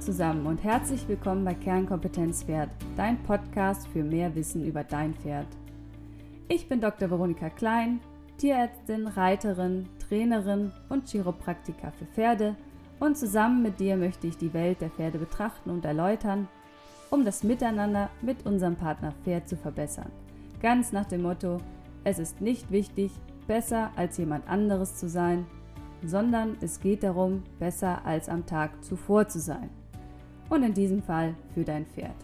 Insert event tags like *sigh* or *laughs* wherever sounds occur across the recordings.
Zusammen und herzlich willkommen bei Kernkompetenz Pferd, dein Podcast für mehr Wissen über dein Pferd. Ich bin Dr. Veronika Klein, Tierärztin, Reiterin, Trainerin und Chiropraktiker für Pferde und zusammen mit dir möchte ich die Welt der Pferde betrachten und erläutern, um das Miteinander mit unserem Partner Pferd zu verbessern. Ganz nach dem Motto, es ist nicht wichtig, besser als jemand anderes zu sein, sondern es geht darum, besser als am Tag zuvor zu sein. Und in diesem Fall für dein Pferd.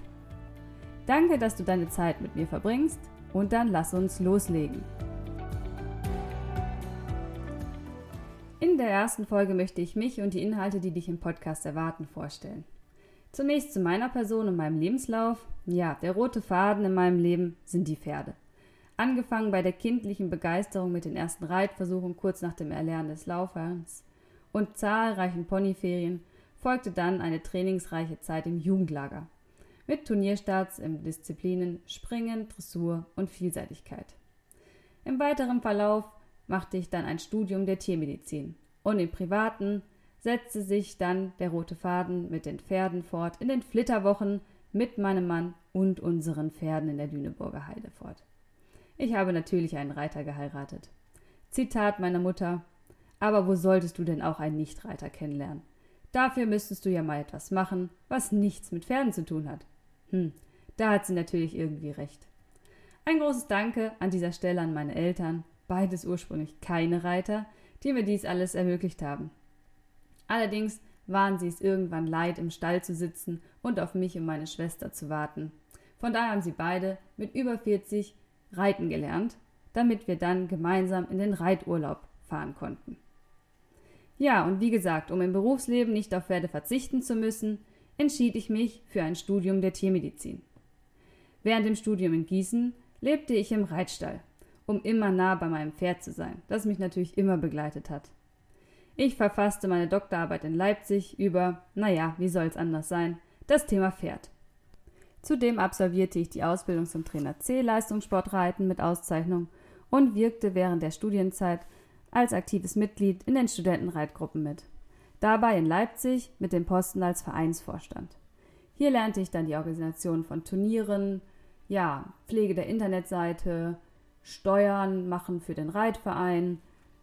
Danke, dass du deine Zeit mit mir verbringst und dann lass uns loslegen. In der ersten Folge möchte ich mich und die Inhalte, die dich im Podcast erwarten, vorstellen. Zunächst zu meiner Person und meinem Lebenslauf. Ja, der rote Faden in meinem Leben sind die Pferde. Angefangen bei der kindlichen Begeisterung mit den ersten Reitversuchen kurz nach dem Erlernen des Laufens und zahlreichen Ponyferien folgte dann eine trainingsreiche Zeit im Jugendlager mit Turnierstarts in Disziplinen Springen, Dressur und Vielseitigkeit. Im weiteren Verlauf machte ich dann ein Studium der Tiermedizin und im privaten setzte sich dann der rote Faden mit den Pferden fort in den Flitterwochen mit meinem Mann und unseren Pferden in der Lüneburger Heide fort. Ich habe natürlich einen Reiter geheiratet. Zitat meiner Mutter. Aber wo solltest du denn auch einen Nichtreiter kennenlernen? Dafür müsstest du ja mal etwas machen, was nichts mit Pferden zu tun hat. Hm, da hat sie natürlich irgendwie recht. Ein großes Danke an dieser Stelle an meine Eltern, beides ursprünglich keine Reiter, die mir dies alles ermöglicht haben. Allerdings waren sie es irgendwann leid, im Stall zu sitzen und auf mich und meine Schwester zu warten. Von daher haben sie beide mit über 40 reiten gelernt, damit wir dann gemeinsam in den Reiturlaub fahren konnten. Ja, und wie gesagt, um im Berufsleben nicht auf Pferde verzichten zu müssen, entschied ich mich für ein Studium der Tiermedizin. Während dem Studium in Gießen lebte ich im Reitstall, um immer nah bei meinem Pferd zu sein, das mich natürlich immer begleitet hat. Ich verfasste meine Doktorarbeit in Leipzig über, naja, wie soll's anders sein, das Thema Pferd. Zudem absolvierte ich die Ausbildung zum Trainer C Leistungssportreiten mit Auszeichnung und wirkte während der Studienzeit als aktives Mitglied in den Studentenreitgruppen mit. Dabei in Leipzig mit dem Posten als Vereinsvorstand. Hier lernte ich dann die Organisation von Turnieren, ja, Pflege der Internetseite, Steuern machen für den Reitverein,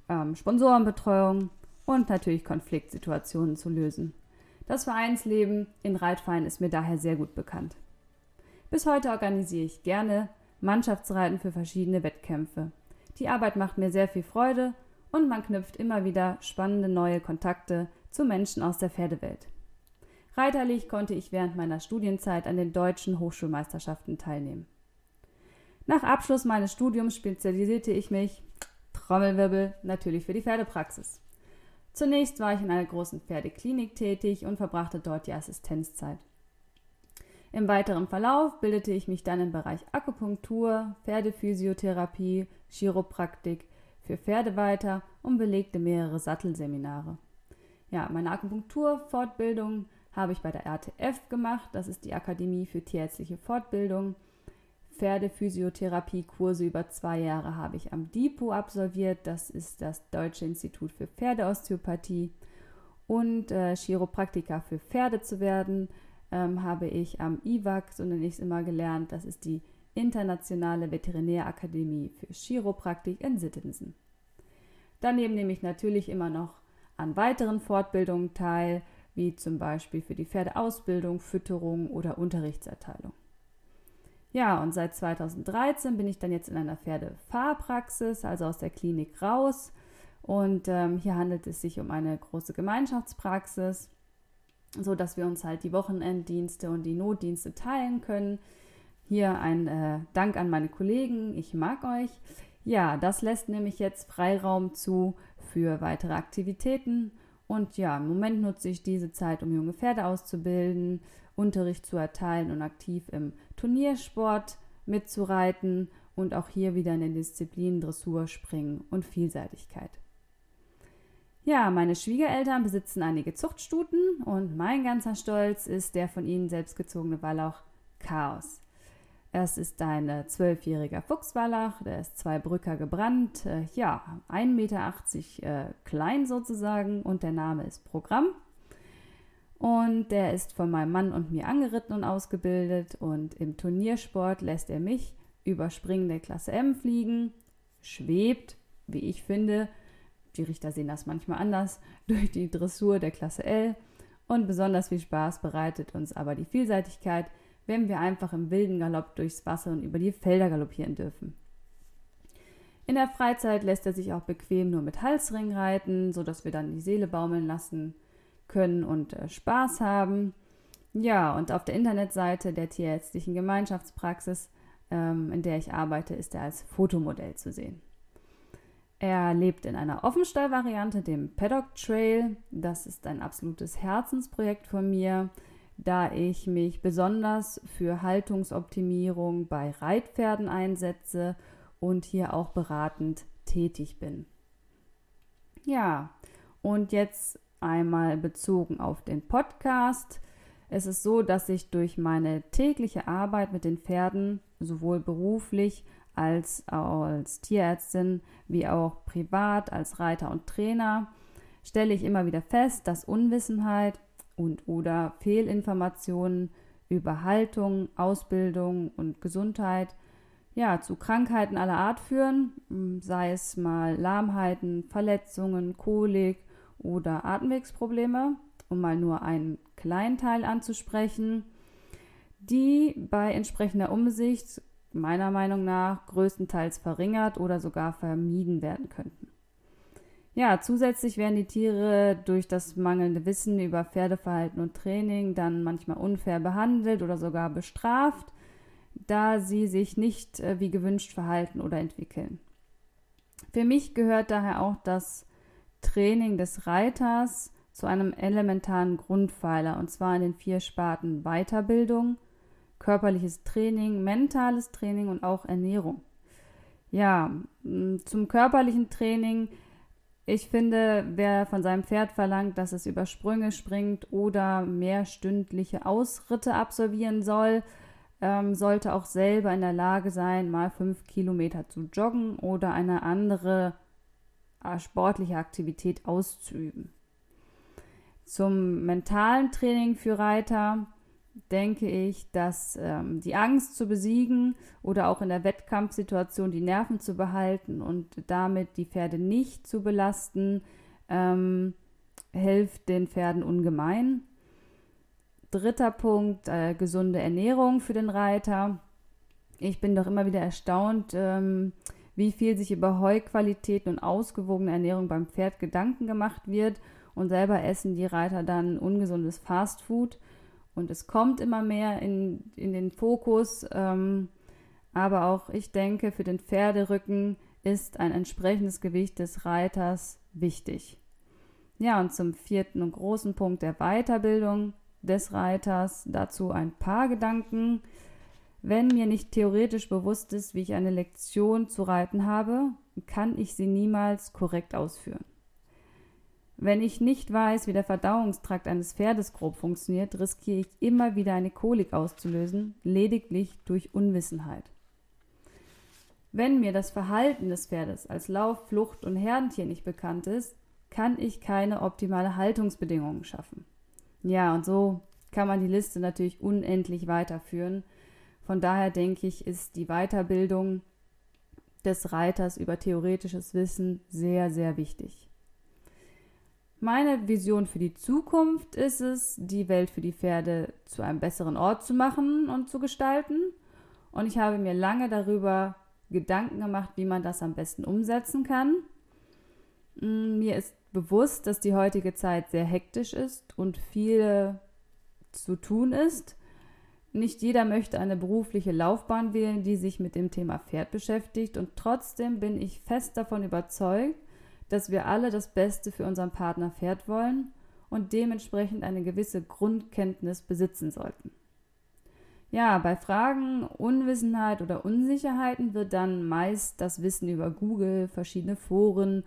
ähm, Sponsorenbetreuung und natürlich Konfliktsituationen zu lösen. Das Vereinsleben in Reitvereinen ist mir daher sehr gut bekannt. Bis heute organisiere ich gerne Mannschaftsreiten für verschiedene Wettkämpfe. Die Arbeit macht mir sehr viel Freude und man knüpft immer wieder spannende neue Kontakte zu Menschen aus der Pferdewelt. Reiterlich konnte ich während meiner Studienzeit an den deutschen Hochschulmeisterschaften teilnehmen. Nach Abschluss meines Studiums spezialisierte ich mich, Trommelwirbel, natürlich für die Pferdepraxis. Zunächst war ich in einer großen Pferdeklinik tätig und verbrachte dort die Assistenzzeit. Im weiteren Verlauf bildete ich mich dann im Bereich Akupunktur, Pferdephysiotherapie, Chiropraktik für Pferde weiter und belegte mehrere Sattelseminare. Ja, meine Akupunkturfortbildung habe ich bei der RTF gemacht, das ist die Akademie für tierärztliche Fortbildung. Pferdephysiotherapie-Kurse über zwei Jahre habe ich am DIPO absolviert, das ist das Deutsche Institut für Pferdeosteopathie. Und äh, Chiropraktiker für Pferde zu werden, ähm, habe ich am IWAC, so nenne ich es immer gelernt, das ist die Internationale Veterinärakademie für Chiropraktik in Sittensen. Daneben nehme ich natürlich immer noch an weiteren Fortbildungen teil, wie zum Beispiel für die Pferdeausbildung, Fütterung oder Unterrichtserteilung. Ja, und seit 2013 bin ich dann jetzt in einer Pferdefahrpraxis, also aus der Klinik raus. Und ähm, hier handelt es sich um eine große Gemeinschaftspraxis so dass wir uns halt die Wochenenddienste und die Notdienste teilen können. Hier ein äh, Dank an meine Kollegen, ich mag euch. Ja, das lässt nämlich jetzt Freiraum zu für weitere Aktivitäten. Und ja, im Moment nutze ich diese Zeit, um junge Pferde auszubilden, Unterricht zu erteilen und aktiv im Turniersport mitzureiten und auch hier wieder in den Disziplinen Dressur, Springen und Vielseitigkeit. Ja, meine Schwiegereltern besitzen einige Zuchtstuten und mein ganzer Stolz ist der von ihnen selbstgezogene Wallach Chaos. Es ist ein äh, zwölfjähriger Fuchswallach, der ist zwei Brücker gebrannt, äh, ja, 1,80 Meter äh, klein sozusagen und der Name ist Programm. Und der ist von meinem Mann und mir angeritten und ausgebildet. Und im Turniersport lässt er mich über springende Klasse M fliegen, schwebt, wie ich finde, die Richter sehen das manchmal anders, *laughs* durch die Dressur der Klasse L. Und besonders viel Spaß bereitet uns aber die Vielseitigkeit, wenn wir einfach im wilden Galopp durchs Wasser und über die Felder galoppieren dürfen. In der Freizeit lässt er sich auch bequem nur mit Halsring reiten, sodass wir dann die Seele baumeln lassen können und äh, Spaß haben. Ja, und auf der Internetseite der Tierärztlichen Gemeinschaftspraxis, ähm, in der ich arbeite, ist er als Fotomodell zu sehen. Er lebt in einer Offenstall-Variante, dem Paddock Trail. Das ist ein absolutes Herzensprojekt von mir, da ich mich besonders für Haltungsoptimierung bei Reitpferden einsetze und hier auch beratend tätig bin. Ja, und jetzt einmal bezogen auf den Podcast. Es ist so, dass ich durch meine tägliche Arbeit mit den Pferden sowohl beruflich als als Tierärztin wie auch privat als Reiter und Trainer stelle ich immer wieder fest, dass Unwissenheit und oder Fehlinformationen über Haltung, Ausbildung und Gesundheit ja, zu Krankheiten aller Art führen, hm, sei es mal Lahmheiten, Verletzungen, Kolik oder Atemwegsprobleme, um mal nur einen kleinen Teil anzusprechen, die bei entsprechender Umsicht meiner Meinung nach größtenteils verringert oder sogar vermieden werden könnten. Ja, zusätzlich werden die Tiere durch das mangelnde Wissen über Pferdeverhalten und Training dann manchmal unfair behandelt oder sogar bestraft da sie sich nicht äh, wie gewünscht verhalten oder entwickeln. Für mich gehört daher auch das Training des Reiters zu einem elementaren Grundpfeiler, und zwar in den vier Sparten Weiterbildung, körperliches Training, mentales Training und auch Ernährung. Ja, zum körperlichen Training. Ich finde, wer von seinem Pferd verlangt, dass es über Sprünge springt oder mehrstündliche Ausritte absolvieren soll, ähm, sollte auch selber in der Lage sein, mal fünf Kilometer zu joggen oder eine andere äh, sportliche Aktivität auszuüben. Zum mentalen Training für Reiter denke ich, dass ähm, die Angst zu besiegen oder auch in der Wettkampfsituation die Nerven zu behalten und damit die Pferde nicht zu belasten, ähm, hilft den Pferden ungemein. Dritter Punkt, äh, gesunde Ernährung für den Reiter. Ich bin doch immer wieder erstaunt, ähm, wie viel sich über Heuqualitäten und ausgewogene Ernährung beim Pferd Gedanken gemacht wird und selber essen die Reiter dann ungesundes Fastfood. Und es kommt immer mehr in, in den Fokus. Ähm, aber auch ich denke, für den Pferderücken ist ein entsprechendes Gewicht des Reiters wichtig. Ja, und zum vierten und großen Punkt der Weiterbildung des Reiters. Dazu ein paar Gedanken. Wenn mir nicht theoretisch bewusst ist, wie ich eine Lektion zu reiten habe, kann ich sie niemals korrekt ausführen. Wenn ich nicht weiß, wie der Verdauungstrakt eines Pferdes grob funktioniert, riskiere ich immer wieder eine Kolik auszulösen, lediglich durch Unwissenheit. Wenn mir das Verhalten des Pferdes als Lauf-, Flucht- und Herdentier nicht bekannt ist, kann ich keine optimale Haltungsbedingungen schaffen. Ja, und so kann man die Liste natürlich unendlich weiterführen. Von daher denke ich, ist die Weiterbildung des Reiters über theoretisches Wissen sehr, sehr wichtig. Meine Vision für die Zukunft ist es, die Welt für die Pferde zu einem besseren Ort zu machen und zu gestalten. Und ich habe mir lange darüber Gedanken gemacht, wie man das am besten umsetzen kann. Mm, mir ist bewusst, dass die heutige Zeit sehr hektisch ist und viel zu tun ist. Nicht jeder möchte eine berufliche Laufbahn wählen, die sich mit dem Thema Pferd beschäftigt und trotzdem bin ich fest davon überzeugt, dass wir alle das Beste für unseren Partner Pferd wollen und dementsprechend eine gewisse Grundkenntnis besitzen sollten. Ja, bei Fragen, Unwissenheit oder Unsicherheiten wird dann meist das Wissen über Google, verschiedene Foren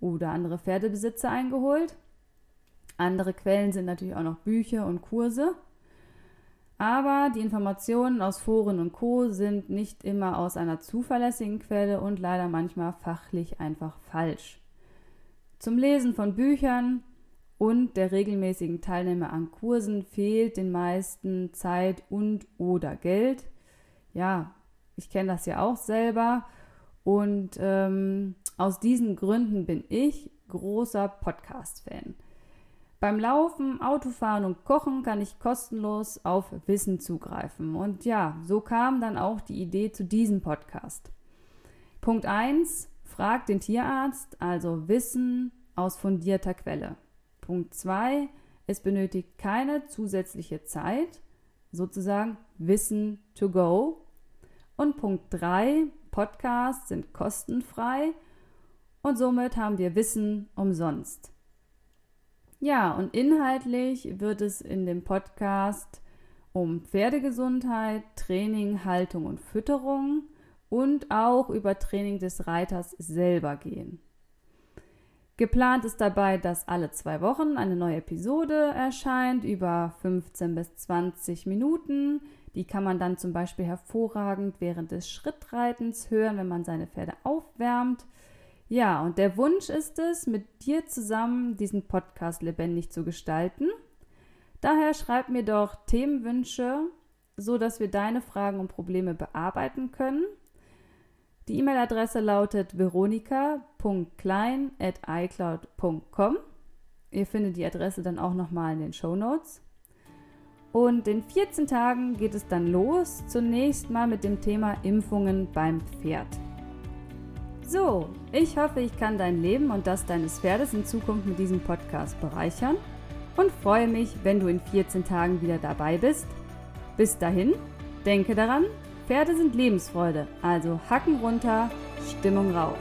oder andere Pferdebesitzer eingeholt. Andere Quellen sind natürlich auch noch Bücher und Kurse. Aber die Informationen aus Foren und Co sind nicht immer aus einer zuverlässigen Quelle und leider manchmal fachlich einfach falsch. Zum Lesen von Büchern und der regelmäßigen Teilnehmer an Kursen fehlt den meisten Zeit und oder Geld. Ja, ich kenne das ja auch selber und ähm, aus diesen Gründen bin ich großer Podcast-Fan. Beim Laufen, Autofahren und Kochen kann ich kostenlos auf Wissen zugreifen. Und ja, so kam dann auch die Idee zu diesem Podcast. Punkt 1. Frag den Tierarzt, also Wissen aus fundierter Quelle. Punkt 2. Es benötigt keine zusätzliche Zeit, sozusagen Wissen to go. Und Punkt 3. Podcasts sind kostenfrei und somit haben wir Wissen umsonst. Ja, und inhaltlich wird es in dem Podcast um Pferdegesundheit, Training, Haltung und Fütterung und auch über Training des Reiters selber gehen. Geplant ist dabei, dass alle zwei Wochen eine neue Episode erscheint über 15 bis 20 Minuten. Die kann man dann zum Beispiel hervorragend während des Schrittreitens hören, wenn man seine Pferde aufwärmt. Ja, und der Wunsch ist es, mit dir zusammen diesen Podcast lebendig zu gestalten. Daher schreib mir doch Themenwünsche, so dass wir deine Fragen und Probleme bearbeiten können. Die E-Mail-Adresse lautet veronika.klein@icloud.com. Ihr findet die Adresse dann auch nochmal in den Show Notes. Und in 14 Tagen geht es dann los, zunächst mal mit dem Thema Impfungen beim Pferd. So, ich hoffe, ich kann dein Leben und das deines Pferdes in Zukunft mit diesem Podcast bereichern und freue mich, wenn du in 14 Tagen wieder dabei bist. Bis dahin, denke daran, Pferde sind Lebensfreude, also Hacken runter, Stimmung rauf.